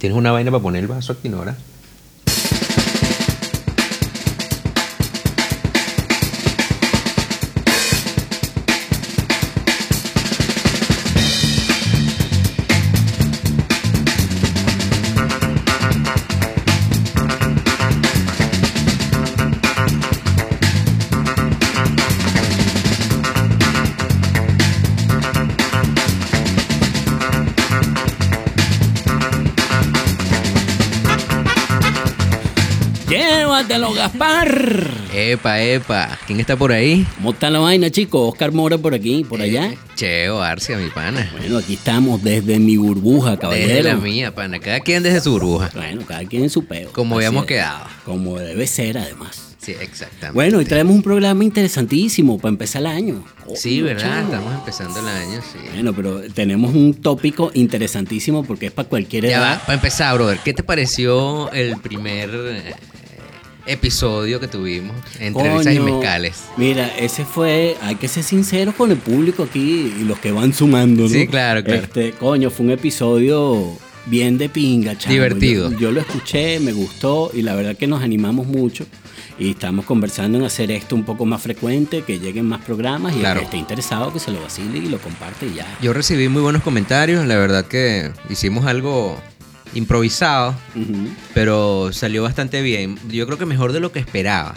¿Tienes una vaina para poner el vaso aquí, Nora? Llévatelo, Gaspar. Epa, epa. ¿Quién está por ahí? ¿Cómo está la vaina, chicos? Oscar Mora por aquí, por allá. Eh, Cheo Arcia, mi pana. Bueno, aquí estamos desde mi burbuja, Desde caballero. la mía, pana. Cada quien desde su burbuja. Bueno, cada quien en su peo. Como Así habíamos es. quedado. Como debe ser, además. Sí, exactamente. Bueno, hoy traemos un programa interesantísimo para empezar el año. Sí, ¿verdad? Estamos empezando el año, sí. Bueno, pero tenemos un tópico interesantísimo porque es para cualquier Ya edad. va, para empezar, brother, ¿qué te pareció el primer eh, episodio que tuvimos entre risas y Coño, mezcales? Mira, ese fue, hay que ser sinceros con el público aquí y los que van sumando, ¿no? Sí, claro, claro. Este, coño, fue un episodio bien de pinga, chamo. Divertido. Yo, yo lo escuché, me gustó y la verdad que nos animamos mucho y estamos conversando en hacer esto un poco más frecuente, que lleguen más programas y Claro. el que esté interesado que se lo vacile y lo comparte y ya. Yo recibí muy buenos comentarios, la verdad que hicimos algo improvisado, pero salió bastante bien. Yo creo que mejor de lo que esperaba.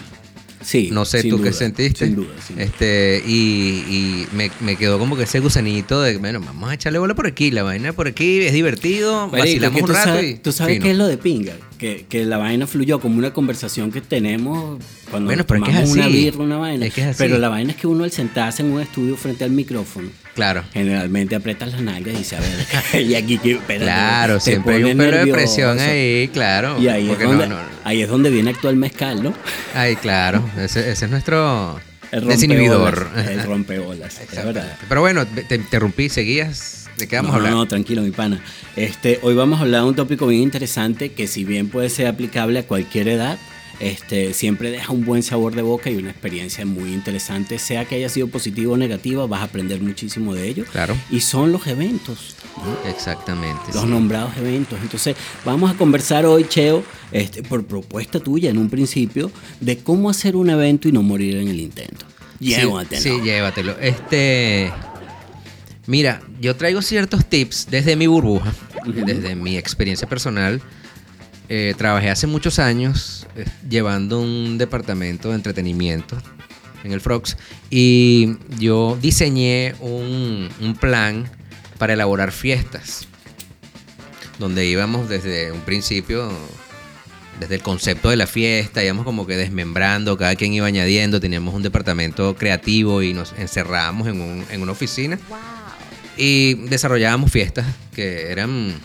Sí. No sé tú qué sentiste. Sin duda, sin duda. Este, y, y me, me quedó como que ese gusanito de, bueno, vamos a echarle bola por aquí, la vaina por aquí es divertido, Marico, vacilamos un rato sabes, y tú sabes fino. qué es lo de pinga, que, que la vaina fluyó como una conversación que tenemos cuando Bueno, pero es que es tomamos una birra, una vaina. Es que es así. Pero la vaina es que uno al sentarse en un estudio frente al micrófono, Claro. generalmente aprietas las nalgas y dice, a ver, y aquí que Claro, siempre hay un pelo de presión ahí, claro. Y ahí es, porque donde, no, no- ahí es donde viene actual mezcal, ¿no? Ay, claro, ese, ese es nuestro El desinhibidor. El rompebolas, es verdad. Pero bueno, te interrumpí, seguías. ¿De qué vamos no, a hablar? No, no, tranquilo, mi pana. Este, hoy vamos a hablar de un tópico bien interesante que si bien puede ser aplicable a cualquier edad, este, siempre deja un buen sabor de boca y una experiencia muy interesante, sea que haya sido positiva o negativa, vas a aprender muchísimo de ello. Claro. Y son los eventos, ¿no? Exactamente. los sí. nombrados eventos. Entonces, vamos a conversar hoy, Cheo, este, por propuesta tuya en un principio, de cómo hacer un evento y no morir en el intento. Sí, Llévatelo. Sí, llévatelo. Este. Mira, yo traigo ciertos tips desde mi burbuja, desde mi experiencia personal. Eh, trabajé hace muchos años eh, llevando un departamento de entretenimiento en el Frogs. Y yo diseñé un, un plan para elaborar fiestas donde íbamos desde un principio desde el concepto de la fiesta, íbamos como que desmembrando, cada quien iba añadiendo, teníamos un departamento creativo y nos encerrábamos en, un- en una oficina. Y desarrollábamos fiestas que eran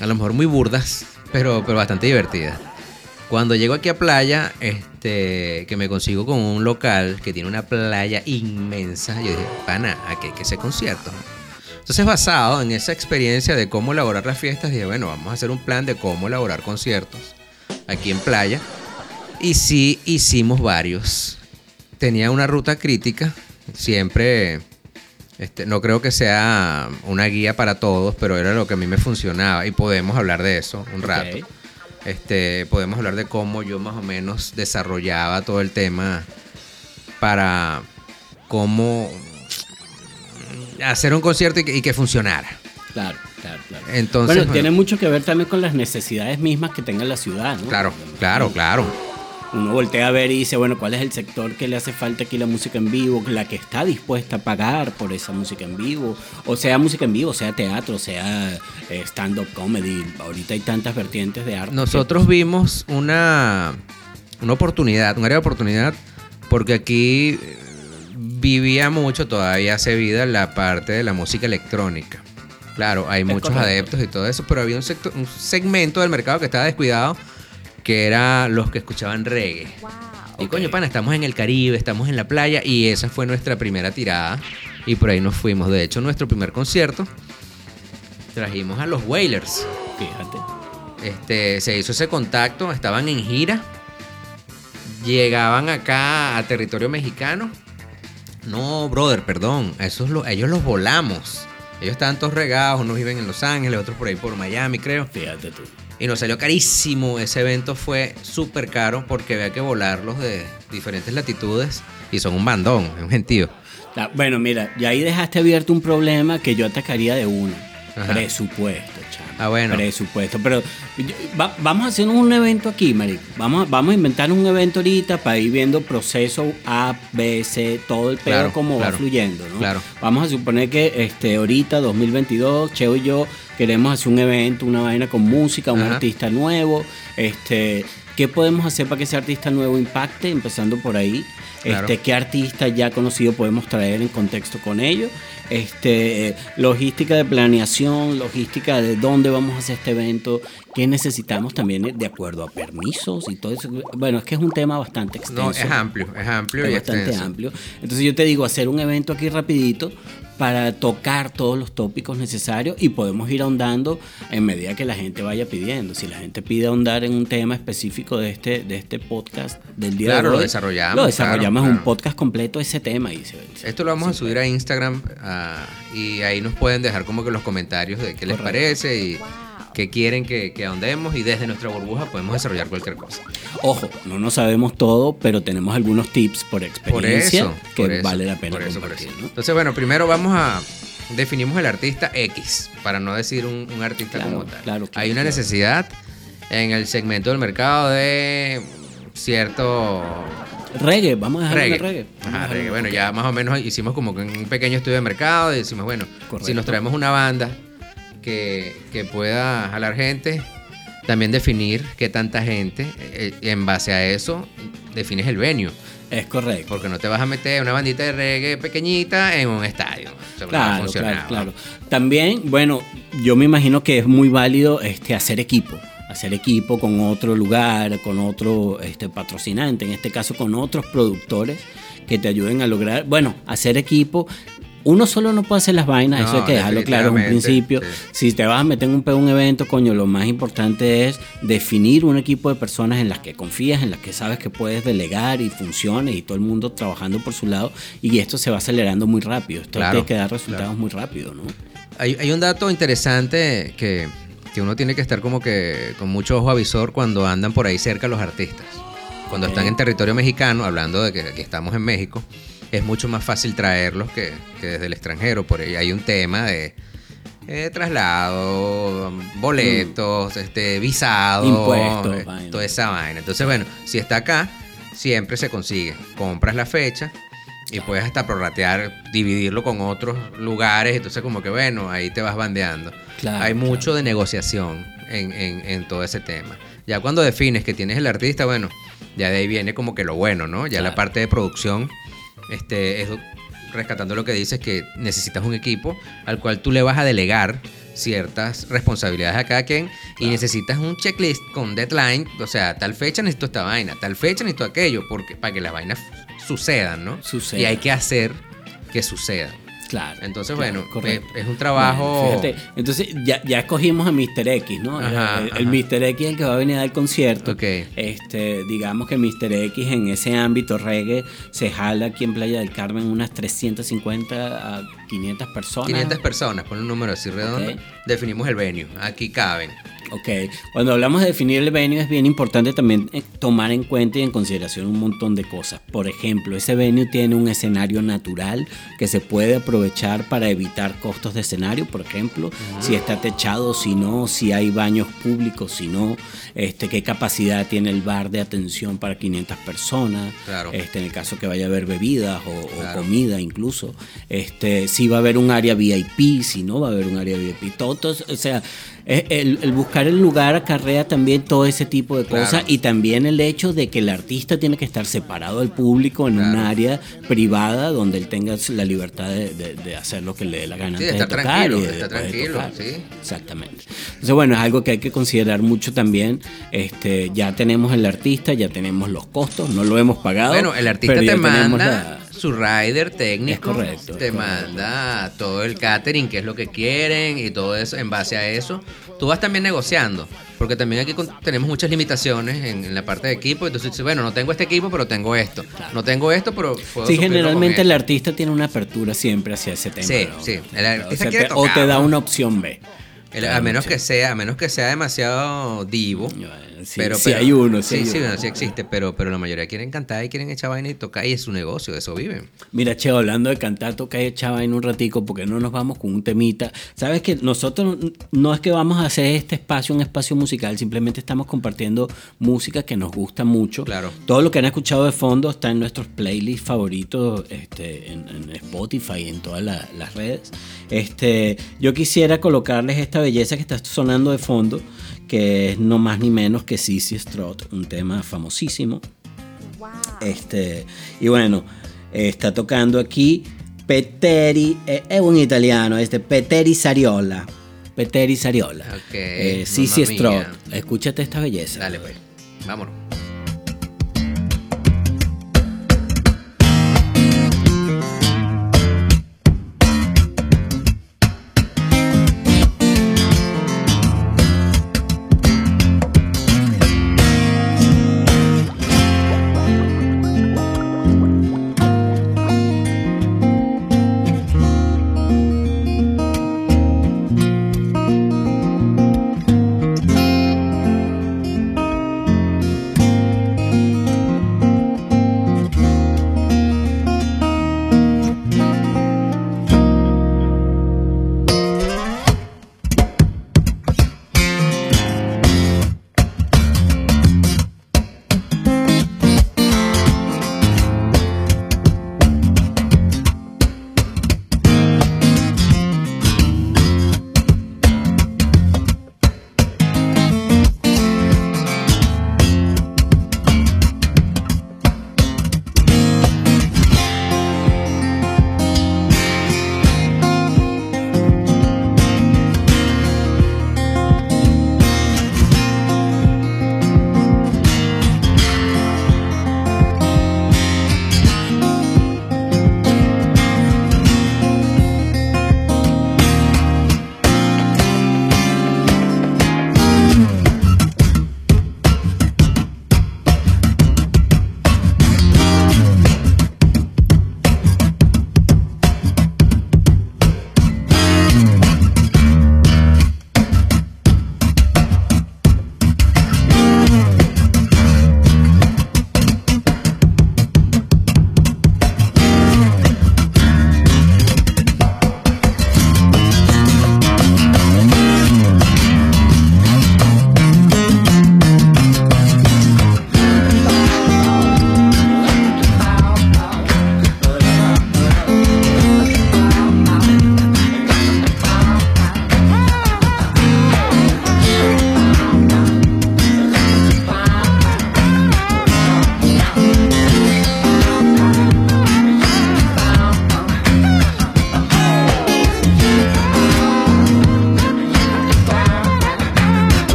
a lo mejor muy burdas, pero, pero bastante divertidas. Cuando llego aquí a playa, este, que me consigo con un local que tiene una playa inmensa, yo dije, pana, aquí hay que hacer conciertos. Entonces, basado en esa experiencia de cómo elaborar las fiestas, dije, bueno, vamos a hacer un plan de cómo elaborar conciertos aquí en playa. Y sí, hicimos varios. Tenía una ruta crítica, siempre, este, no creo que sea una guía para todos, pero era lo que a mí me funcionaba y podemos hablar de eso un rato. Ok. Este, podemos hablar de cómo yo más o menos desarrollaba todo el tema para cómo hacer un concierto y que, y que funcionara. Claro, claro, claro. Entonces, bueno, bueno. tiene mucho que ver también con las necesidades mismas que tenga la ciudad, ¿no? Claro, claro, claro. Uno voltea a ver y dice, bueno, ¿cuál es el sector que le hace falta aquí la música en vivo? La que está dispuesta a pagar por esa música en vivo. O sea, música en vivo, sea teatro, sea eh, stand-up comedy. Ahorita hay tantas vertientes de arte. Nosotros vimos una, una oportunidad, un área de oportunidad, porque aquí eh, vivía mucho, todavía hace vida la parte de la música electrónica. Claro, hay muchos correcto. adeptos y todo eso, pero había un, sector- un segmento del mercado que estaba descuidado, que era los que escuchaban reggae. Y coño, pana, estamos en el Caribe, estamos en la playa y esa fue nuestra primera tirada y por ahí nos fuimos. De hecho, nuestro primer concierto trajimos a los Wailers. Fíjate. Este, se hizo ese contacto, estaban en gira, llegaban acá a territorio mexicano. No, brother, perdón, esos lo- ellos los volamos. Ellos estaban todos regados, unos viven en Los Ángeles, otros por ahí por Miami, creo. Fíjate tú. Y nos salió carísimo. Ese evento fue súper caro porque había que volarlos de diferentes latitudes y son un bandón, es un gentío. Ah, Bueno, mira, y ahí dejaste abierto un problema que yo atacaría de uno. Ajá. Presupuesto, chamo. Ah, bueno. Presupuesto. Pero yo- va- vamos a hacer un evento aquí, marico. Vamos, a- vamos a inventar un evento ahorita para ir viendo proceso A, B, C, todo el pedo Claro, como va fluyendo, ¿no? claro. Vamos a suponer que este ahorita, 2022, Cheo y yo queremos hacer un evento, una vaina con música, un Ajá. artista nuevo. Este, ¿Qué podemos hacer para que ese artista nuevo impacte? Empezando por ahí. Claro. Este, qué artista ya conocido podemos traer en contexto con ellos, este, logística de planeación, logística de dónde vamos a hacer este evento, qué necesitamos también de acuerdo a permisos y todo eso. Bueno, es que es un tema bastante extenso. No, es amplio, es amplio es y bastante extenso. amplio. Entonces yo te digo, hacer un evento aquí rapidito para tocar todos los tópicos necesarios y podemos ir ahondando en medida que la gente vaya pidiendo. Si la gente pide ahondar en un tema específico de este, de este podcast del día Claro, de lo hoy, desarrollamos, Lo desarrollamos claro, un claro. podcast completo ese tema. Y se- Esto lo vamos a subir a Instagram ah, y ahí nos pueden dejar como que los comentarios de qué les parece y qué quieren que, que ahondemos y desde nuestra burbuja podemos desarrollar cualquier cosa. Ojo, no nos sabemos todo, pero tenemos algunos tips por Por experiencia eso, que por eso, vale la pena por eso, por compartir. eso. ¿no? Entonces, bueno, primero vamos a definimos el artista X, para no decir un, un artista Claro, como tal. claro, claro, Hay una necesidad en el segmento del mercado de cierto Reggae, vamos a dejar reggae. reggae. A Ajá, dejarlo- reggae. Bueno, ya más o menos hicimos como que un pequeño estudio de mercado y decimos, bueno, Correcto. si nos traemos una banda que, que pueda jalar gente, también definir qué tanta gente, eh, y en base a eso defines el venue. Es correcto. Porque no te vas a meter una bandita de reggae pequeñita en un estadio. No Claro, claro, claro. También, bueno, yo me imagino que es muy válido este, hacer equipo. Hacer equipo con otro lugar, con otro este, patrocinante, en este caso con otros productores que te ayuden a lograr, bueno, hacer equipo. Uno solo no puede hacer las vainas, eso hay que dejarlo claro en un principio. sí. Si te vas a meter en un, un evento, coño, lo más importante es definir un equipo de personas en las que confías, en las que sabes que puedes delegar y funcione y todo el mundo trabajando por su lado. Y esto se va acelerando muy rápido. Esto Claro, tiene que dar resultados muy rápido, ¿no? Hay, hay un dato interesante que, que uno tiene que estar como que con mucho ojo avisor cuando andan por ahí cerca los artistas. Cuando están en territorio mexicano, hablando de que aquí estamos en México, es mucho más fácil traerlos que, que desde el extranjero. Por ahí hay un tema de eh, traslado, boletos, este, visado, Impuestos, eh, vaina. toda esa vaina. Entonces, bueno, si está acá, siempre se consigue. Compras la fecha y puedes hasta prorratear, dividirlo con otros lugares. Entonces, como que bueno, ahí te vas bandeando. Claro, Hay claro. mucho de negociación en, en- en todo ese tema. Ya cuando defines que tienes el artista, bueno, ya de ahí viene como que lo bueno, ¿no? Ya la parte de producción, este, es rescatando lo que dices, que necesitas un equipo al cual tú le vas a delegar ciertas responsabilidades a cada quien y necesitas un checklist con deadline, o sea, tal fecha necesito esta vaina, tal fecha necesito aquello, porque para que las vainas sucedan, ¿no? Sucedan. Y hay que hacer que sucedan. Claro. Entonces, claro, bueno, correcto. es- es un trabajo- Bueno, fíjate, entonces ya, ya escogimos a Mr. X, ¿no? Ajá, el, el. Mr. X es el que va a venir a dar concierto. Ok. Este, digamos que Mr. X en ese ámbito reggae se jala aquí en Playa del Carmen unas 350 a 500 personas. 500 personas, pon un número así redondo. Definimos el venue. Aquí caben. Ok, cuando hablamos de definir el venue es bien importante también eh, tomar en cuenta y en consideración un montón de cosas. Por ejemplo, ese venue tiene un escenario natural que se puede aprovechar para evitar costos de escenario, por ejemplo, si está techado, si no, si hay baños públicos, si no, este, qué capacidad tiene el bar de atención para 500 personas, Claro. este, en el caso que vaya a haber bebidas o, comida incluso, este, si va a haber un área VIP, si no va a haber un área VIP, todo, todo- o sea, el, el buscar el lugar acarrea también todo ese tipo de Claro. cosas y también el hecho de que el artista tiene que estar separado del público en un Claro. área privada donde él tenga la libertad de, de- de hacer lo que le dé la gana Sí, de antes estar tocar tranquilo, y de de de tranquilo, tocar. sí. Exactamente. Entonces, bueno, es algo que hay que considerar mucho también. Este, ya tenemos el artista, ya tenemos los costos, no lo hemos pagado. Bueno, el artista te manda la- su rider técnico. Correcto, Te manda todo el catering, qué es lo que quieren y todo eso. En base a eso, tú vas también negociando. Porque también aquí tenemos muchas limitaciones en, en la parte de equipo. Entonces bueno, no tengo este equipo, pero tengo esto. No tengo esto, pero puedo Sí, generalmente el artista tiene una apertura siempre hacia ese tema. Sí, ¿no? sí. El artista o, sea, te, o te tocar, da una opción B. El- a menos que sea, a menos que sea demasiado divo. Sí, pero, sí pero- hay uno, sí sí, hay sí, uno. bueno, sí existe, pero, pero la mayoría quieren cantar y quieren echar vaina y tocar y es su negocio, de eso viven. Mira, Che, hablando de cantar, toca y echaba en un ratico porque no nos vamos con un temita. Sabes que nosotros no es que vamos a hacer este espacio un espacio musical, simplemente estamos compartiendo música que nos gusta mucho. Claro. Todo lo que han escuchado de fondo está en nuestros playlists favoritos este, en, en Spotify y en todas la- las redes. Este, yo quisiera colocarles esta belleza que está sonando de fondo, que es no más ni menos que Sissy Strut, un tema famosísimo. Este, y bueno, eh, está tocando aquí Petteri, eh, es un italiano, este Petteri Sariola. Petteri Sariola. Ok, Eh, Strut. mía. Escúchate esta belleza. Dale, pues. Vámonos.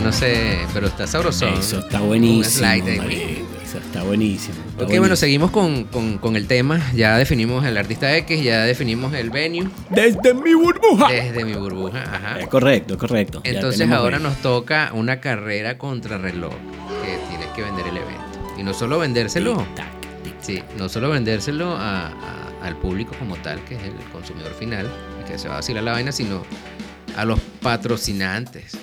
No sé, pero está sabrosón. Eso está buenísimo. Eso está buenísimo. está Ok, bueno, seguimos con, con- con el tema. Ya definimos el artista X, ya definimos el venue Desde mi burbuja. desde mi burbuja. Ajá. Eh, correcto, correcto. Entonces ahora venue. nos toca una carrera contra reloj que tienes que vender el evento. Y no solo vendérselo, Tic-tac, sí, no solo vendérselo a- a- al público como tal, que es el consumidor final, el que se va a vacilar la vaina, sino a los patrocinantes.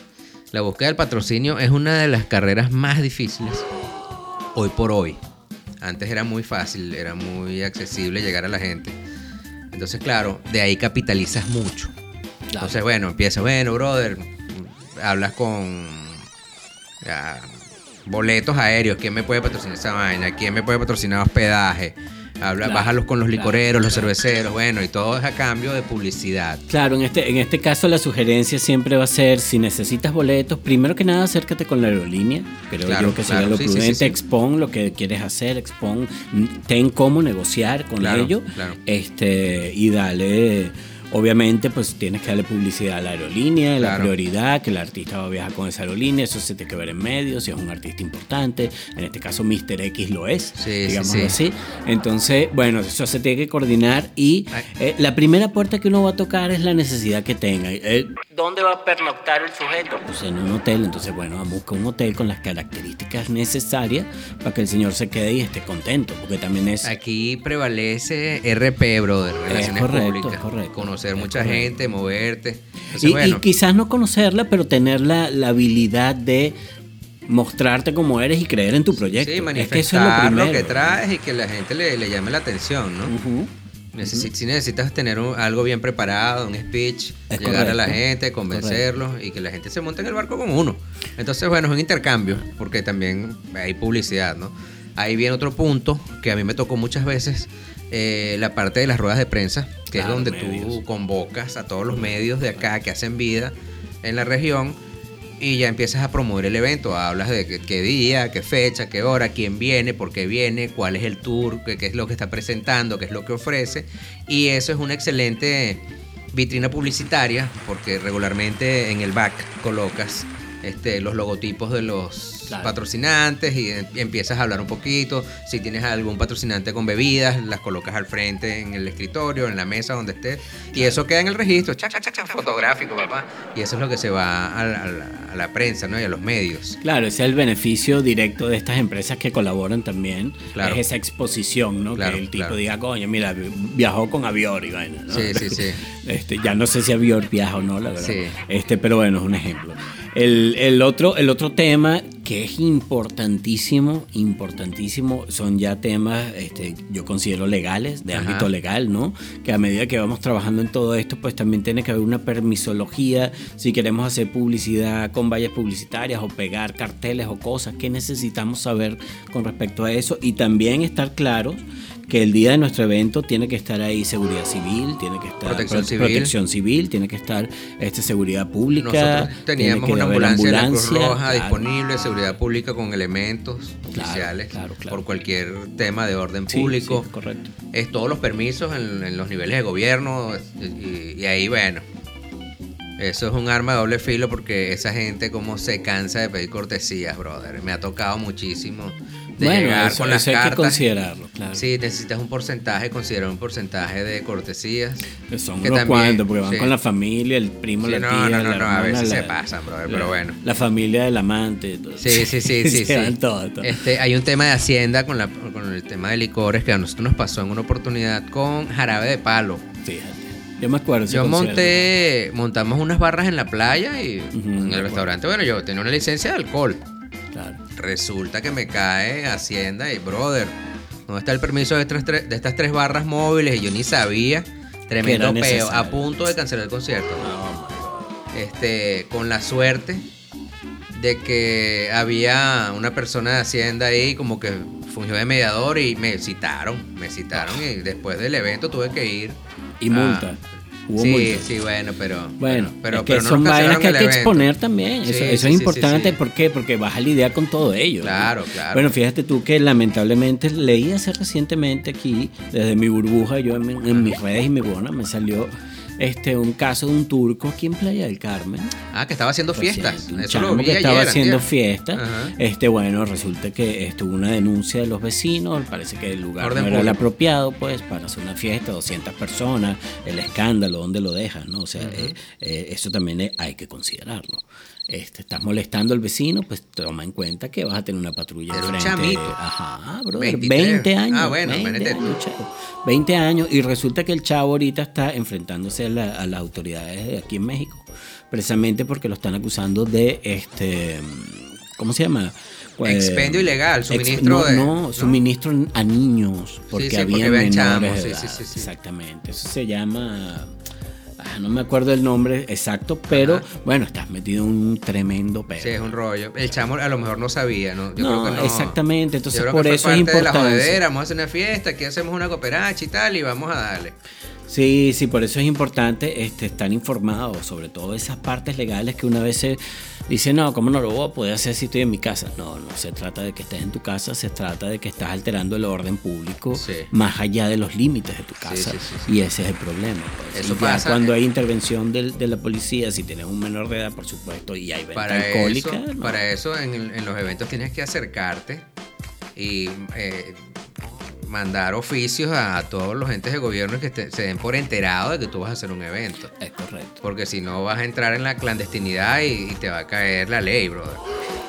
La búsqueda del patrocinio es una de las carreras más difíciles hoy por hoy. Antes era muy fácil, era muy accesible llegar a la gente. Entonces, claro, de ahí capitalizas mucho. Entonces, bueno, empieza, bueno, brother, hablas con ah, boletos aéreos, ¿quién me puede patrocinar esa vaina? ¿Quién me puede patrocinar hospedaje? Habla, Claro, bájalos con los claro, licoreros, los cerveceros, bueno, y todo es a cambio de publicidad. Claro, en este, en este caso la sugerencia siempre va a ser, si necesitas boletos, primero que nada acércate con la aerolínea, creo Claro, yo que sería claro, lo sí, prudente, sí. expon lo que quieres hacer, expon, ten cómo negociar con claro. este, y dale Obviamente, pues tienes que darle publicidad a la aerolínea, la prioridad, que el artista va a viajar con esa aerolínea, eso se tiene que ver en medios, si es un artista importante, en este caso Mr. X lo es, digamos así. Entonces, bueno, eso se tiene que coordinar y eh, la primera puerta que uno va a tocar es la necesidad que tenga. Eh, ¿Dónde va a pernoctar el sujeto? Pues en un hotel, entonces bueno, busca un hotel con las características necesarias para que el señor se quede y esté contento, porque también es... Aquí prevalece RP, brother, relaciones públicas. Conocer mucha gente, moverte. y, quizás no conocerla, pero tener la, habilidad de mostrarte como eres y creer en tu proyecto. Sí, manifestar lo, que traes y que la gente le, llame la atención, ¿no? Si necesitas tener algo bien preparado, un speech, llegar a la gente, convencerlos y que la gente se monte en el barco con uno. Entonces, bueno, es un intercambio, porque también hay publicidad, ¿no? Ahí viene otro punto que a mí me tocó muchas veces, eh, la parte de las ruedas de prensa, que es donde tú convocas a todos los medios de acá que hacen vida en la región y ya empiezas a promover el evento. Hablas de qué, día, qué fecha, qué hora, quién viene, por qué viene, cuál es el tour, qué, es lo que está presentando, qué es lo que ofrece. Y eso es una excelente vitrina publicitaria porque regularmente en el back colocas este, los logotipos de los patrocinantes y, empiezas a hablar un poquito. Si tienes algún patrocinante con bebidas, las colocas al frente en el escritorio, en la mesa donde estés. Y eso queda en el registro, cha, cha, cha, fotográfico, papá. Y eso es lo que se va a la, prensa ¿no? y a los medios. Claro, ese es el beneficio directo de estas empresas que colaboran también. Claro. Es esa exposición, ¿no? que el tipo diga, coño, mira, viajó con Avior y vaina. Sí, sí, sí. Este, ya no sé si Avior viaja o no, la verdad. Este, pero bueno, es un ejemplo. El, otro, el otro tema que es importantísimo, importantísimo, son ya temas, este, yo considero legales, de ámbito legal, ¿no? Que a medida que vamos trabajando en todo esto, pues también tiene que haber una permisología, si queremos hacer publicidad con vallas publicitarias o pegar carteles o cosas, ¿qué necesitamos saber con respecto a eso? Y también estar claros que el día de nuestro evento tiene que estar ahí seguridad civil, tiene que estar protección, civil. tiene que estar este, seguridad pública. Nosotros teníamos una ambulancia, la Cruz Roja disponible, seguridad pública con elementos oficiales por cualquier tema de orden público. correcto. Es todos los permisos en, los niveles de gobierno y, y ahí, bueno, eso es un arma de doble filo porque esa gente como se cansa de pedir cortesías, brother. Me ha tocado muchísimo de bueno, llegar con las hay que considerarlo, claro. Sí, necesitas un porcentaje, considerar un porcentaje de cortesías. Que son unos cuantos, porque van con la familia, el primo, la tía, no, no, no, no, a veces se pasan, brother, pero bueno. La familia del amante. Todo. Sí, sí, sí, sí. sí. Este, hay un tema de Hacienda con, la, con el tema de licores que a nosotros nos pasó en una oportunidad con jarabe de palo. Fíjate. Yo me acuerdo. Yo monté, montamos unas barras en la playa y en el restaurante, bueno, yo tenía una licencia de alcohol. Resulta que me cae Hacienda y, brother, ¿dónde está el permiso de estas, tres, de estas tres barras móviles? Y yo ni sabía. Tremendo peo. A punto de cancelar el concierto. Este, con la suerte de que había una persona de Hacienda ahí como que fungió de mediador y me citaron, me citaron y después del evento tuve que ir. Y multa sí, sí, bueno, pero. Bueno, pero, pero, son vainas que hay que exponer también. eso, es importante. ¿Por qué? Porque vas a lidiar con todo ello. Claro, claro. Bueno, fíjate tú que lamentablemente leí hace recientemente aquí, desde mi burbuja, yo en, mis redes y mi buena, me salió este, un caso de un turco aquí en Playa del Carmen. Ah, que estaba haciendo fiestas. Eso lo vi que estaba haciendo fiestas. Este, bueno, resulta que estuvo una denuncia de los vecinos. Parece que el lugar no era el apropiado, pues, para hacer una fiesta, 200 personas, el escándalo, ¿dónde lo dejas? ¿no? O sea, eh, eh, eso también hay que considerarlo este, estás molestando al vecino, pues toma en cuenta que vas a tener una patrulla Pero un chamito. Ajá, brother, 20 años. Ah, bueno, 20 años, 20 años. Y resulta que el chavo ahorita está enfrentándose a, las autoridades de aquí en México. Precisamente porque lo están acusando de este. ¿Cómo se llama? Pues, Expendio ilegal, suministro no, de. No, suministro a niños. Porque sí, sí, había menores. sí, sí, sí, Exactamente. Eso se llama no me acuerdo el nombre exacto, pero bueno, estás metido en un tremendo pedo. Sí, es un rollo. El chamo a lo mejor no sabía, ¿no? Yo no, creo que no. exactamente. Entonces, por eso es importante. De la jodedera, vamos a hacer una fiesta, aquí hacemos una cooperacha y tal, y vamos a darle. Sí, sí, por eso es importante este, estar informado sobre todo esas partes legales que una vez se dice, no, ¿cómo no lo voy a poder hacer si estoy en mi casa? No, no se trata de que estés en tu casa, se trata de que estás alterando el orden público más allá de los límites de tu casa. y ese es el problema. Pues. Eso pasa. Cuando hay intervención de, la policía, si tienes un menor de edad, por supuesto, y hay venta para alcohólica. Eso, Para eso en, en, los eventos tienes que acercarte y eh, mandar oficios a, todos los entes de gobierno que se den por enterado de que tú vas a hacer un evento. Es correcto. Porque si no vas a entrar en la clandestinidad y, te va a caer la ley, brother.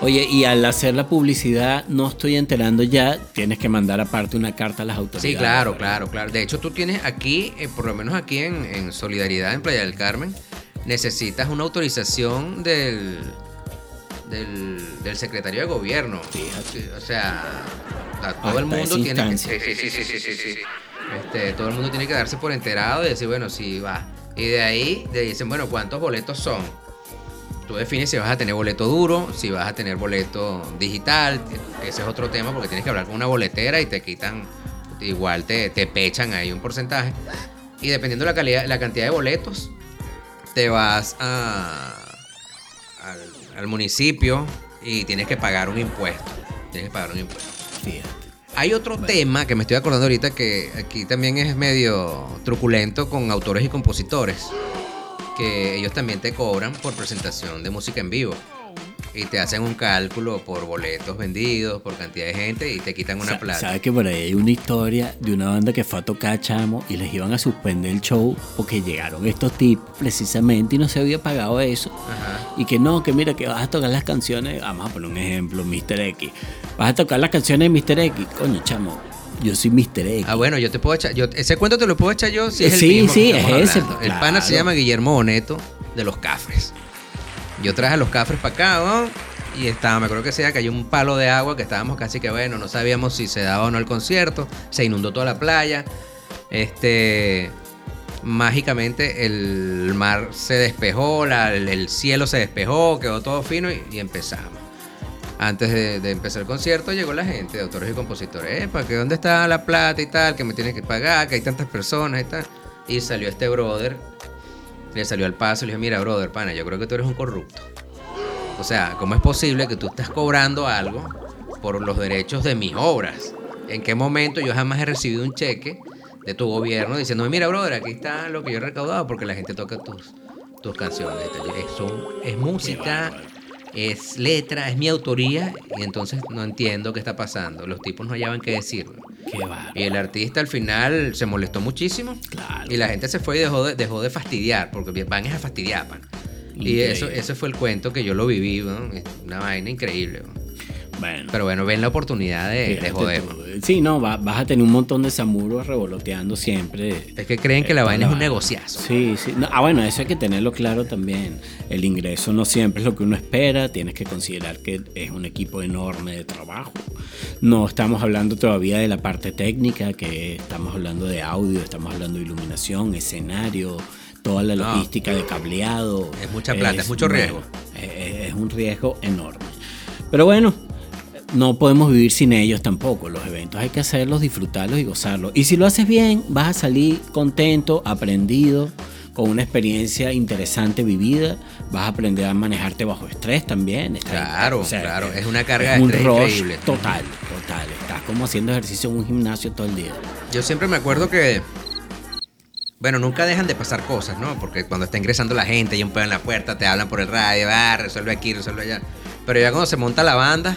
Oye, y al hacer la publicidad, no estoy enterando ya, tienes que mandar aparte una carta a las autoridades. Sí, claro, claro, claro. De hecho, tú tienes aquí, eh, por lo menos aquí en, Solidaridad, en Playa del Carmen, necesitas una autorización del, del, secretario de gobierno. Fíjate. O sea, todo el mundo tiene que. Sí, sí, sí, sí, sí, Este, todo el mundo tiene que darse por enterado y decir, bueno, sí, va. Y de ahí te dicen, bueno, ¿cuántos boletos son? Tú defines si vas a tener boleto duro, si vas a tener boleto digital. Ese es otro tema porque tienes que hablar con una boletera y te quitan, igual te, te pechan ahí un porcentaje. Y dependiendo de la, calidad, la cantidad de boletos, te vas a, al, al municipio y tienes que pagar un impuesto. Tienes que pagar un impuesto. Hay otro tema que me estoy acordando ahorita que aquí también es medio truculento con autores y compositores, que ellos también te cobran por presentación de música en vivo y te hacen un cálculo por boletos vendidos, por cantidad de gente y te quitan una plata. ¿Sabes que por ahí hay una historia de una banda que fue a tocar Chamo y les iban a suspender el show porque llegaron estos tipos precisamente y no se había pagado eso? Y que no, que mira, que vas a tocar las canciones, vamos a poner un ejemplo, Mr. X. Vas a tocar las canciones de Mr. X. Coño, Chamo, yo soy Mr. X. Ah, bueno, yo te puedo echar. Yo, ese cuento te lo puedo echar yo si es sí, el Sí, es ese. El pana se llama Guillermo Boneto de los Cafres. Yo traje los cafres para acá, ¿no? Y estaba, me acuerdo que sea hay un palo de agua que estábamos casi que bueno, no sabíamos si se daba o no el concierto. Se inundó toda la playa. Este. Mágicamente el mar se despejó, el, cielo se despejó, quedó todo fino y, empezamos. Antes de, empezar el concierto llegó la gente, autores y compositores, ¿para que dónde está la plata y tal? Que me tienen que pagar, que hay tantas personas y tal. Y salió este brother le salió al paso y le dije, mira, brother, pana, yo creo que tú eres un corrupto. O sea, ¿cómo es posible que tú estés cobrando algo por los derechos de mis obras? ¿En qué momento yo jamás he recibido un cheque de tu gobierno diciendo, mira, brother, aquí está lo que yo he recaudado porque la gente toca tus, tus canciones? Eso es música, es letra, es mi autoría y entonces no entiendo qué está pasando. Los tipos no hallaban qué decirme. Y el artista al final se molestó muchísimo. Y la gente se fue y dejó de, dejó de fastidiar, porque van es a fastidiar, pan. Y eso, ese fue el cuento que yo lo viví, una vaina increíble. Pero bueno, ven la oportunidad de, de joder. Sí, no, vas a tener un montón de samuros revoloteando siempre. Es que creen que la vaina es un negociazo. Sí, sí. ah, bueno, eso hay que tenerlo claro también. El ingreso no siempre es lo que uno espera. Tienes que considerar que es un equipo enorme de trabajo. No estamos hablando todavía de la parte técnica, que estamos hablando de audio, estamos hablando de iluminación, escenario toda la logística de cableado. Es mucha plata, es, mucho riesgo. es, un riesgo enorme. Pero bueno, no podemos vivir sin ellos tampoco. Los eventos hay que hacerlos, disfrutarlos y gozarlos. Y si lo haces bien, vas a salir contento, aprendido, con una experiencia interesante vivida. Vas a aprender a manejarte bajo estrés también. claro, claro. Es una carga de estrés increíble. Total, total. Estás como haciendo ejercicio en un gimnasio todo el día. Yo siempre me acuerdo que bueno, nunca dejan de pasar cosas, ¿no? Porque cuando está ingresando la gente y un pedo en la puerta, te hablan por el radio, ah, resuelve aquí, resuelve allá. Pero ya cuando se monta la banda,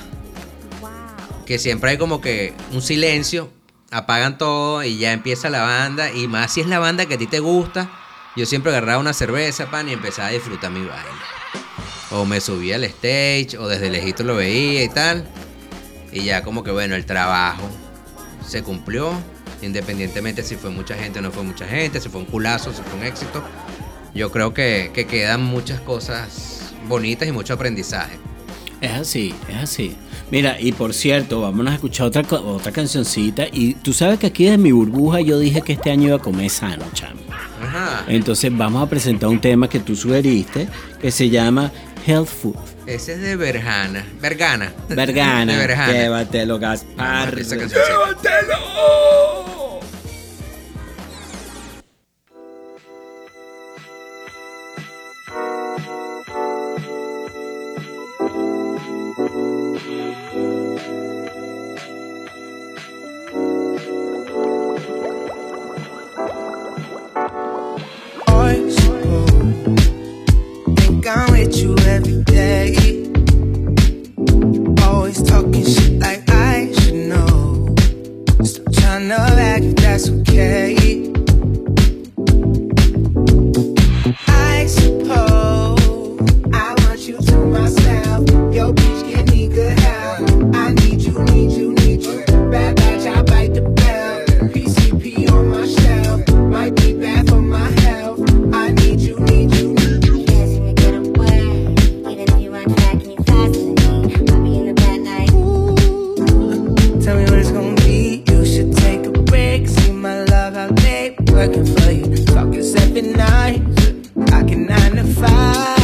que siempre hay como que un silencio, apagan todo y ya empieza la banda. Y más si es la banda que a ti te gusta, yo siempre agarraba una cerveza, pan, y empezaba a disfrutar mi baile. O me subía al stage, o desde lejito lo veía y tal. Y ya como que bueno, el trabajo se cumplió, independientemente si fue mucha gente o no fue mucha gente, si fue un culazo, si fue un éxito. Yo creo que, que quedan muchas cosas bonitas y mucho aprendizaje. Es así, es así. Mira, y por cierto, vámonos a escuchar otra, otra cancioncita. Y tú sabes que aquí de mi burbuja yo dije que este año iba a comer sano, chamo. Ajá. Entonces vamos a presentar un tema que tú sugeriste que se llama Health Food. Ese es de Vergana. Vergana. Vergana. De Vergana. Llévatelo, Gaspar. Llévatelo. Can nine to five.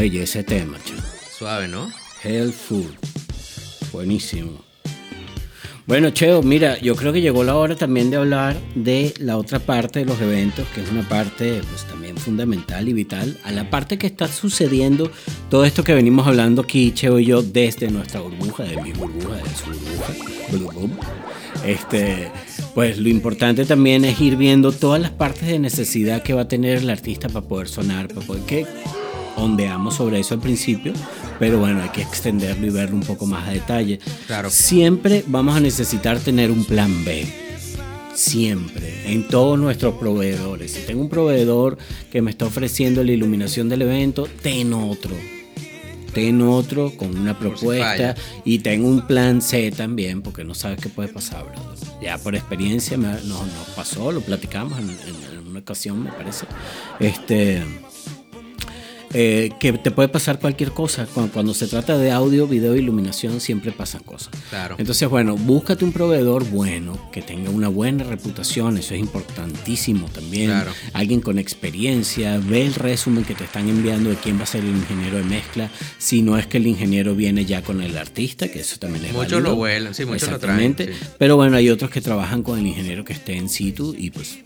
Belleza de tema, chico. Suave, ¿no? Helpful. Buenísimo. Bueno, Cheo, mira, yo creo que llegó la hora también de hablar de la otra parte de los eventos, que es una parte pues también fundamental y vital, a la parte que está sucediendo todo esto que venimos hablando aquí, Cheo y yo, desde nuestra burbuja, de mi burbuja, de su burbuja. Este, pues lo importante también es ir viendo todas las partes de necesidad que va a tener el artista para poder sonar, para poder que ondeamos sobre eso al principio, pero bueno, hay que extenderlo y verlo un poco más a detalle. Claro. Siempre vamos a necesitar tener un plan B. Siempre, en todos nuestros proveedores. Si tengo un proveedor que me está ofreciendo la iluminación del evento, ten otro. Ten otro con una propuesta y tengo un plan C también, porque no sabes qué puede pasar, brother. Ya por experiencia me- nos, nos pasó, lo platicamos en, en- en una ocasión, me parece. Este, eh, que te puede pasar cualquier cosa. Cuando, cuando se trata de audio, video, iluminación, siempre pasan cosas. Claro. Entonces, bueno, búscate un proveedor bueno, que tenga una buena reputación, eso es importantísimo también. Claro. Alguien con experiencia, ve el resumen que te están enviando de quién va a ser el ingeniero de mezcla, si no es que el ingeniero viene ya con el artista, que eso también es Muchos lo vuelan, sí, muchos lo traen, sí. Pero bueno, hay otros que trabajan con el ingeniero que esté en situ y pues,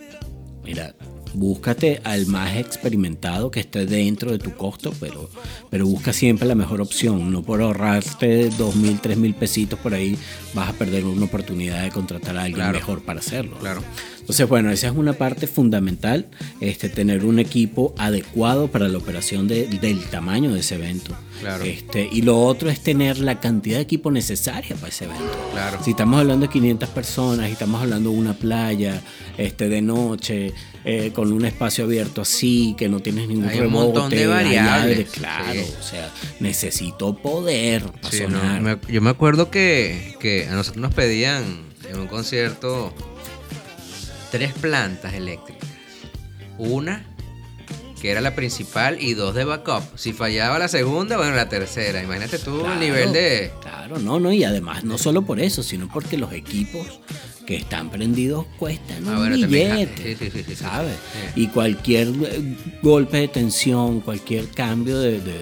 mira, búscate al más experimentado que esté dentro de tu costo, pero, pero busca siempre la mejor opción. No por ahorrarte dos mil, tres mil pesitos por ahí, vas a perder una oportunidad de contratar a alguien Claro. mejor para hacerlo. Claro. Entonces, bueno, esa es una parte fundamental, este, tener un equipo adecuado para la operación de- del tamaño de ese evento. Claro. Este, y lo otro es tener la cantidad de equipo necesaria para ese evento. Claro. Si estamos hablando de 500 personas y estamos hablando de una playa este, de noche, eh, con un espacio abierto así, que no tienes ningún Hay un montón de variables, aire, claro, sí. o sea, necesito poder para Sí, no, sonar. me- yo me acuerdo que, que a nosotros nos pedían en un concierto tres plantas eléctricas. Una que era la principal y dos de backup. Si fallaba la segunda, bueno, la tercera. Imagínate tú Claro, el nivel de... Claro, no, no, y además no solo por eso, sino porque los equipos que están prendidos cuestan Ah, un bueno, ah, billete, sí, sí, sí, ¿sabes? Y cualquier eh, golpe de tensión, cualquier cambio de, de-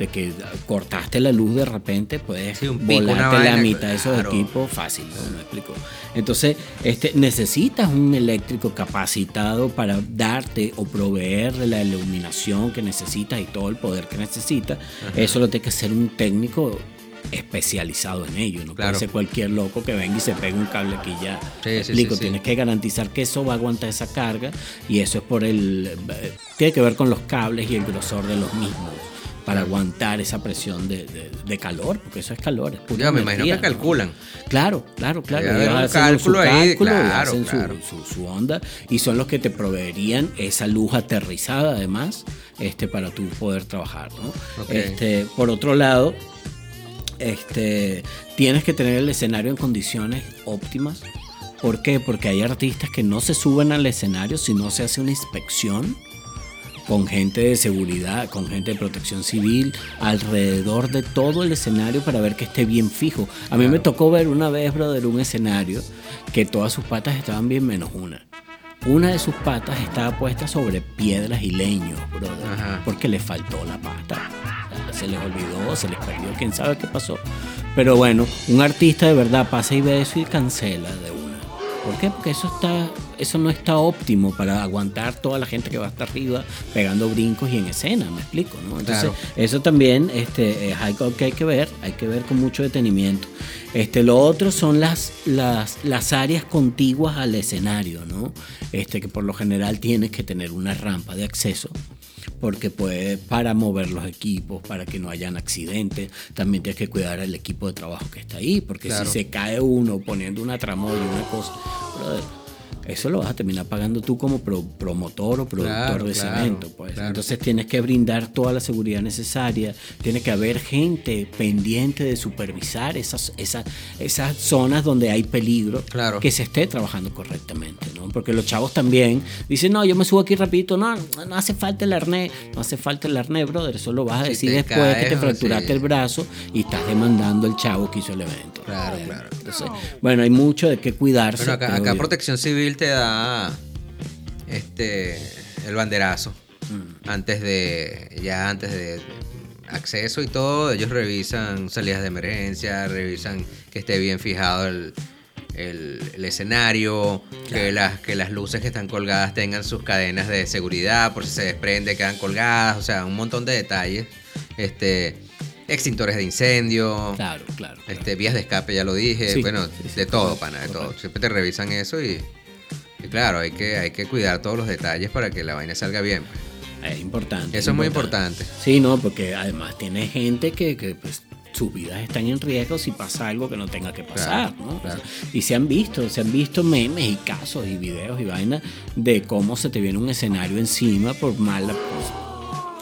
de que cortaste la luz de repente, puedes Sí, un pico, una volarte la mitad de esos claro. equipos fácil, ¿no? ¿Me explico? Entonces, este, necesitas un eléctrico capacitado para darte o proveerle la iluminación que necesitas y todo el poder que necesitas. Eso lo tiene que ser un técnico especializado en ello, no Claro. puede ser cualquier loco que venga y se pegue un cable aquí ya. Sí, ¿Me sí, explico? sí, sí. Tienes que garantizar que eso va a aguantar esa carga y eso es por el eh, tiene que ver con los cables y el grosor de los mismos para aguantar esa presión de, de- de calor, porque eso es calor. Es pura Ya, me imagino que ¿no? calculan. Claro, claro, claro. Ellos un hacen cálculo su ahí, cálculo claro, hacen su- claro. Su, su onda y son los que te proveerían esa luz aterrizada además este, para tú poder trabajar. ¿no? Este, por otro lado, este, tienes que tener el escenario en condiciones óptimas. ¿Por qué? Porque hay artistas que no se suben al escenario si no se hace una inspección con gente de seguridad, con gente de protección civil, alrededor de todo el escenario para ver que esté bien fijo. A mí me tocó ver una vez, brother, un escenario que todas sus patas estaban bien menos una. Una de sus patas estaba puesta sobre piedras y leños, brother, Ajá. porque le faltó la pata. Se les olvidó, se les perdió, quién sabe qué pasó. Pero bueno, un artista de verdad pasa y ve eso y cancela de. ¿Por qué? Porque eso está, eso no está óptimo para aguantar toda la gente que va hasta arriba pegando brincos y en escena, me explico, ¿no? Entonces, Claro. eso también este, es algo que hay que ver, hay que ver con mucho detenimiento. Este, lo otro son las, las, las áreas contiguas al escenario, ¿no? Este, que por lo general tienes que tener una rampa de acceso porque pues para mover los equipos, para que no hayan accidentes, también tienes que cuidar el equipo de trabajo que está ahí, porque Claro. si se cae uno poniendo una tramoya, una cosa, brother, eso lo vas a terminar pagando tú como pro- promotor o productor Claro, de ese claro, evento. Pues. claro. Entonces tienes que brindar toda la seguridad necesaria, tiene que haber gente pendiente de supervisar esas, esas, esas zonas donde hay peligro, Claro. que se esté trabajando correctamente, ¿no? Porque los chavos también dicen, no, yo me subo aquí rapidito, no, no hace falta el arnés, no hace falta el arnés, brother, eso lo vas a decir después que te fracturaste sí. el brazo y estás demandando al chavo que hizo el evento. Claro, claro. Entonces, bueno, hay mucho de qué cuidarse. Bueno, acá, acá. Protección Civil te da este el banderazo Mm. antes de ya antes de acceso y todo. Ellos revisan salidas de emergencia, revisan que esté bien fijado el, el- el escenario, que las que las luces que están colgadas tengan sus cadenas de seguridad, por si se desprende quedan colgadas, o sea, un montón de detalles. Este extintores de incendio. Claro, claro. Este, vías de escape, ya lo dije. Sí, bueno, sí, sí, de todo, pana, de todo. Siempre te revisan eso y claro, hay que, hay que cuidar todos los detalles para que la vaina salga bien. pues. Es importante. Eso es muy importante. Sí, no, porque además tiene gente que, que, pues sus vidas están en riesgo si pasa algo que no tenga que pasar, Claro, ¿no? claro. Y se han visto, se han visto memes y casos y videos y vainas de cómo se te viene un escenario encima por mala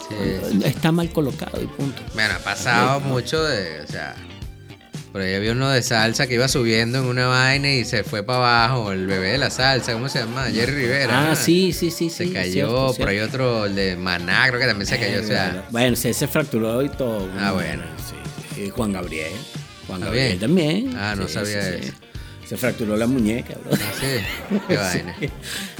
Sí. está mal colocado y punto. Bueno, ha pasado mucho de, o sea, Por ahí había uno de salsa que iba subiendo en una vaina y se fue para abajo. El bebé de la salsa, ¿cómo se llama? Jerry Rivera. Ah, sí, sí, sí. Se sí, cayó. cierto, por cierto. ahí otro, el de Maná, creo que también se cayó. O sea, Bueno, se, se fracturó y todo. Ah, bueno. Sí. Y Juan Gabriel. Juan ¿También? Gabriel también. Ah, no sabía eso. Se fracturó la muñeca, bro. sí, qué vaina.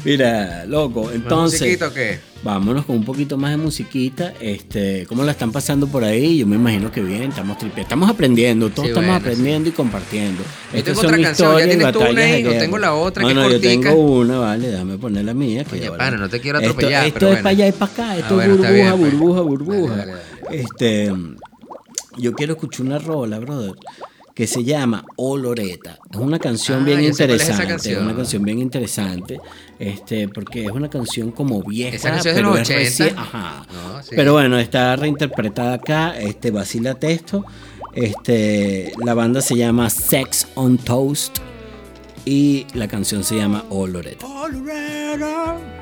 Mira, loco, ¿Más entonces. qué? Vámonos con un poquito más de musiquita. Este, ¿Cómo la están pasando por ahí? Yo me imagino que bien, estamos tripe, Estamos aprendiendo, todos Sí, estamos bueno, aprendiendo y compartiendo. Yo Estas tengo son otra canción, ¿ya y tienes tú una batallas ahí? de ¿O guerra. tengo la otra que No, es no, yo cortica? tengo una, vale, déjame poner la mía. que Oye, ya pana, no te quiero atropellar, Esto, pero es bueno. para allá y para acá, Ah, esto bueno, es burbuja, bien, pues. burbuja, burbuja. Dale, Este, yo quiero escuchar una rola, brother, que se llama O Loreta. Es una canción Ah, bien es interesante, canción. una canción bien interesante, este, porque es una canción como vieja, Esa canción es de pero los es 80. recién- ajá. No, sí. Pero bueno, está reinterpretada acá, este, vacila texto. Este, la banda se llama Sex on Toast y la canción se llama Oh Loretta. Don't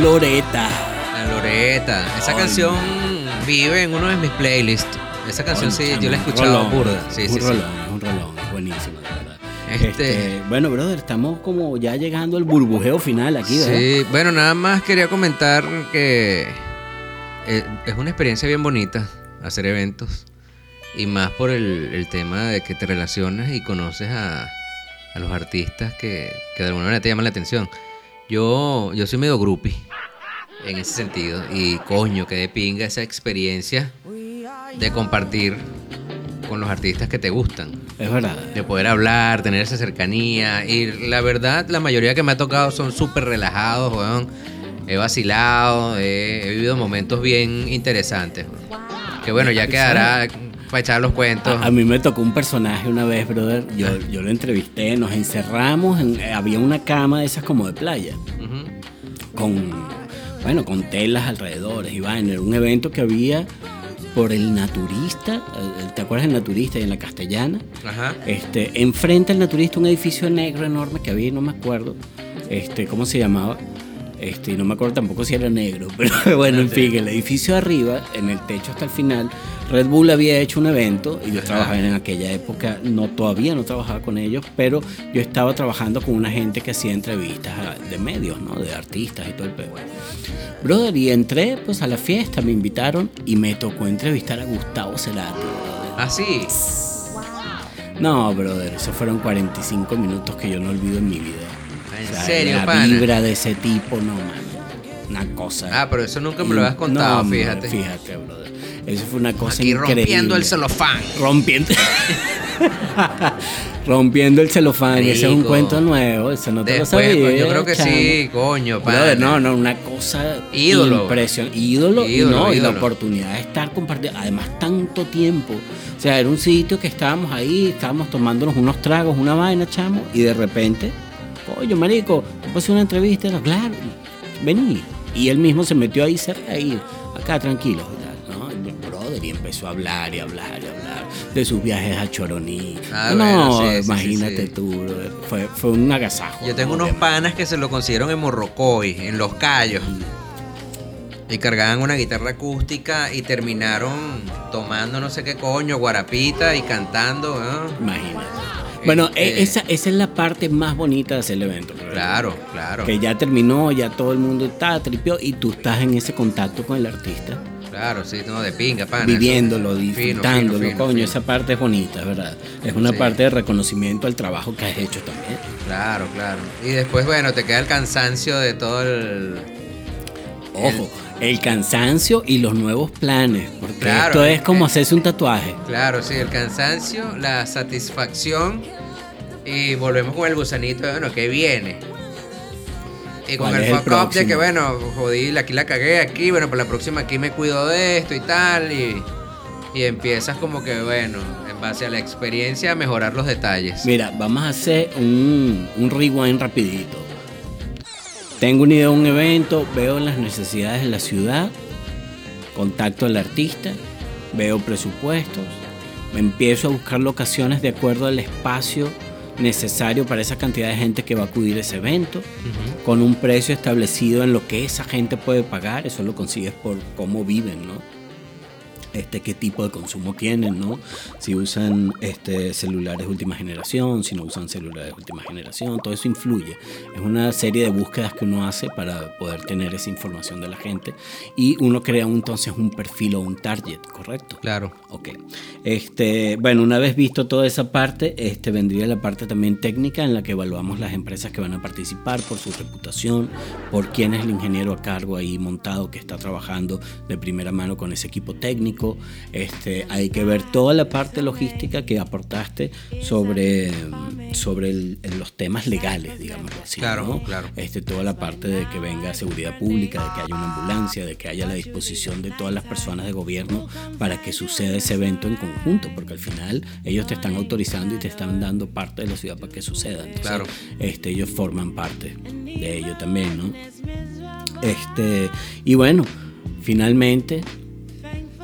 Loretta. La Loreta. Esa Ay. canción vive en uno de mis playlists. Esa canción sí, yo la he escuchado Rolón, burda. Sí, un sí, sí. rolón, es un rolón, es buenísimo, de verdad. Este- Este, bueno, brother, estamos como ya llegando al burbujeo final aquí, ¿verdad? Sí, bueno, nada más quería comentar que eh, es una experiencia bien bonita hacer eventos y más por el, el tema de que te relacionas y conoces a, a los artistas que, que de alguna manera te llaman la atención. Yo, yo soy medio groupie en ese sentido y coño, que de pinga esa experiencia de compartir con los artistas que te gustan Es verdad. de poder hablar, tener esa cercanía. Y la verdad, la mayoría que me ha tocado son súper relajados, weón. He vacilado, he, he vivido momentos bien interesantes. Que bueno, ya quedará para echar los cuentos. A, a mí me tocó un personaje una vez, brother. Yo, Ah. yo lo entrevisté, nos encerramos, en- había una cama de esas como de playa, con, bueno, con telas alrededor. Y vaina. Era un evento que había por el naturista, eh, ¿te acuerdas del naturista y en la castellana? Ajá. Este, enfrente al naturista un edificio negro enorme que había, no me acuerdo, este, ¿cómo se llamaba? Este, no me acuerdo tampoco si era negro, pero bueno, en fin, el edificio de arriba, en el techo hasta el final, Red Bull había hecho un evento y yo trabajaba en aquella época, no todavía no trabajaba con ellos, pero yo estaba trabajando con una gente que hacía entrevistas a- de medios, ¿no? De artistas y todo el pedo. Brother, y entré pues a la fiesta, me invitaron y me tocó entrevistar a Gustavo Cerati. Ah, sí. No, brother, esos fueron 45 minutos que yo no olvido en mi vida. ¿En serio, La pana? vibra de ese tipo, no, man. Una cosa. Ah, pero eso nunca me lo habías contado, No, man, fíjate. Fíjate, brother. Eso fue una cosa Aquí increíble. rompiendo el celofán. Rompiendo. rompiendo el celofán. Ese es un cuento nuevo. Eso no te Después, lo sabía. pues, yo creo que chamo. sí, coño, pana. no, no, una cosa Ídolo. impresionante. Ídolo, Ídolo, no, y la oportunidad de estar compartiendo, además tanto tiempo. O sea, era un sitio que estábamos ahí, estábamos tomándonos unos tragos, una vaina, chamo, y de repente, coño, marico, te hacer una entrevista, claro, vení. Y él mismo se metió ahí cerca, ahí, acá tranquilo, y ¿no? Y, brother, y empezó a hablar y hablar y hablar de sus viajes a Choroní. Ah, no, bueno, sí, sí, imagínate sí, sí. tú, fue, fue un agasajo. Yo tengo ¿no? unos panas que se lo consiguieron en Morrocoy, en Los Cayos. Y cargaban una guitarra acústica y terminaron tomando no sé qué coño, guarapita y cantando. ¿no? Imagínate. Bueno, Este- e- esa, esa es la parte más bonita de hacer el evento. Claro, claro. Que ya terminó, ya todo el mundo está tripió y tú estás en ese contacto con el artista, Claro, sí, no, de pinga, pana. viviéndolo, eso- disfrutándolo, fino, fino, coño, fino. esa parte es bonita, ¿verdad? Es una Sí. parte de reconocimiento al trabajo que has hecho también. Claro, claro. Y después, bueno, te queda el cansancio de todo el. Ojo, el cansancio y los nuevos planes, porque Claro, esto es eh, como eh. hacerse un tatuaje. Claro, sí, el cansancio, la satisfacción y volvemos con el gusanito de, bueno, que viene. Y con ¿Cuál el es fuck up de que, bueno, jodí, aquí la cagué, aquí, bueno, por la próxima aquí me cuido de esto y tal. Y, y empiezas como que, bueno, en base a la experiencia, a mejorar los detalles. Mira, vamos a hacer un, un rewind rapidito. Tengo una idea de un evento, veo las necesidades de la ciudad, contacto al artista, veo presupuestos, me empiezo a buscar locaciones de acuerdo al espacio necesario para esa cantidad de gente que va a acudir a ese evento, con un precio establecido en lo que esa gente puede pagar, eso lo consigues por cómo viven, ¿no? Este, qué tipo de consumo tienen, ¿no? Si usan este, celulares de última generación, si no usan celulares de última generación, todo eso influye. Es una serie de búsquedas que uno hace para poder tener esa información de la gente y uno crea entonces un perfil o un target, ¿correcto? Claro. Ok. Este, bueno, una vez visto toda esa parte, este, vendría la parte también técnica en la que evaluamos las empresas que van a participar por su reputación, por quién es el ingeniero a cargo ahí montado que está trabajando de primera mano con ese equipo técnico. Este, hay que ver toda la parte logística que aportaste sobre, sobre el- los temas legales, digamos así. Claro, ¿no? claro. este, toda la parte de que venga seguridad pública, de que haya una ambulancia, de que haya la disposición de todas las personas de gobierno para que suceda ese evento en conjunto, porque al final ellos te están autorizando y te están dando parte de la ciudad para que suceda. Entonces, Claro. este, ellos forman parte de ello también, ¿no? Este, y bueno, finalmente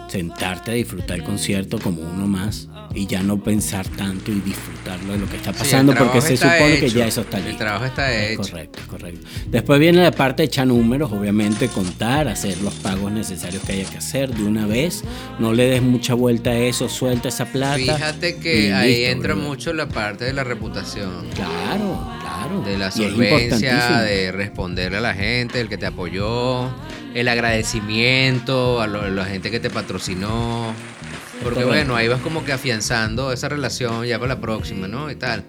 sentarte a disfrutar el concierto como uno más y ya no pensar tanto y disfrutarlo de lo que está pasando el porque se supone que ya eso está El listo. trabajo está Es hecho. correcto, correcto. Después viene la parte de echar números, obviamente contar, hacer los pagos necesarios que haya que hacer de una vez. No le des mucha vuelta a eso, suelta esa plata. Fíjate que ahí entra mucho la parte de la reputación. Claro, claro. De la solvencia, de responderle a la gente, el que te apoyó, el agradecimiento a, lo- a la gente que te patrocinó. Porque bueno, ahí vas como que afianzando esa relación ya para la próxima, ¿no? Y tal.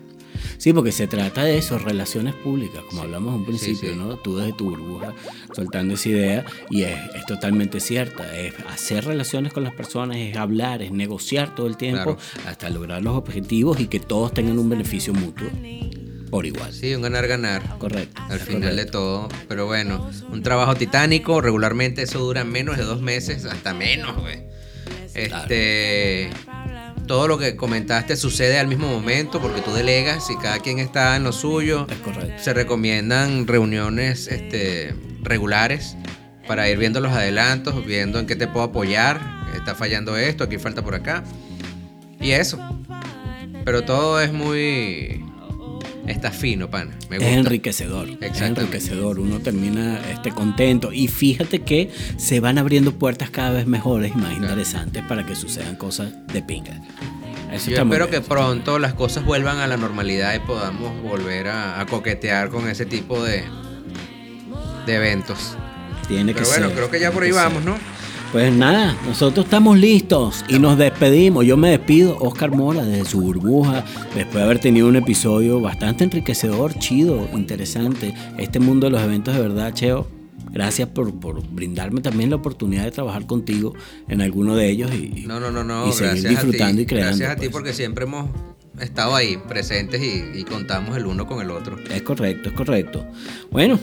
Sí, porque se trata de eso, relaciones públicas, como hablamos en un principio, sí. ¿no? Tú desde tu burbuja soltando esa idea y es, es totalmente cierta. Es hacer relaciones con las personas, es hablar, es negociar todo el tiempo hasta lograr los objetivos y que todos tengan un beneficio mutuo por igual. Sí, un ganar-ganar. Correcto. Al final de todo. Pero bueno, un trabajo titánico. Regularmente eso dura menos de dos meses, hasta menos, güey. Este. Todo lo que comentaste sucede al mismo momento porque tú delegas y cada quien está en lo suyo. Es correcto. Se recomiendan reuniones este, regulares para ir viendo los adelantos, viendo en qué te puedo apoyar. Está fallando esto, aquí falta por acá. Y eso. Pero todo es muy. Está fino, pana. Me gusta. Es enriquecedor. Es enriquecedor. Uno termina este, contento. Y fíjate que se van abriendo puertas cada vez mejores y más interesantes para que sucedan cosas de pinga. Eso Yo espero que pronto las cosas vuelvan a la normalidad y podamos volver a, a coquetear con ese tipo de, de eventos. Tiene que Pero bueno, ser, creo que ya por ahí ser. vamos, ¿no? Pues nada, nosotros estamos listos y nos despedimos. Yo me despido, Oscar Mora, desde su burbuja, después de haber tenido un episodio bastante enriquecedor, chido, interesante. Este mundo de los eventos de verdad, Cheo. Gracias por, por brindarme también la oportunidad de trabajar contigo en alguno de ellos y, No, no, no, no. y seguir disfrutando y creando. Gracias a ti pues. porque siempre hemos estado ahí, presentes y, y contamos el uno con el otro. Es correcto, es correcto. Bueno,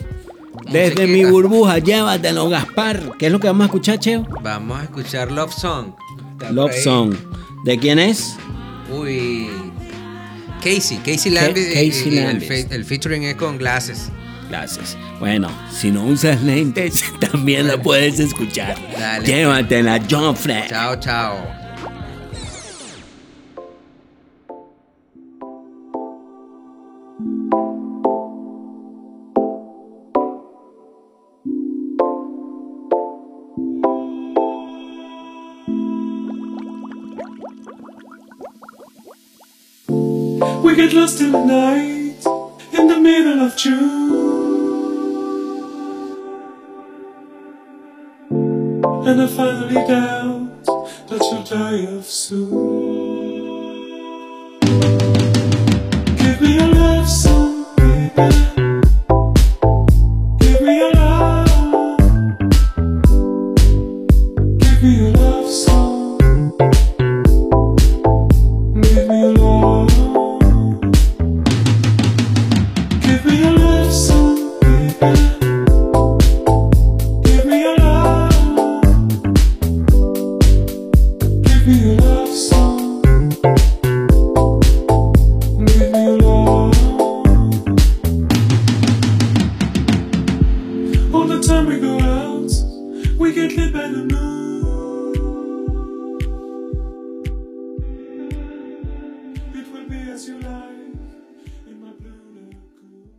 desde mi burbuja, llévatelo, Gaspar. ¿Qué es lo que vamos a escuchar, Cheo? Vamos a escuchar Love Song. Love. Song. ¿De quién es? Uy. Casey, Casey Landis. y- Casey y el fe- El, featuring es con Glasses. Gracias. Bueno, si no usas lentes, también la puedes escuchar. Dale. Llévatela, John Fred. Chao, chao. Get lost in the night, in the middle of June. And I finally doubt that you'll die of soon. Give me your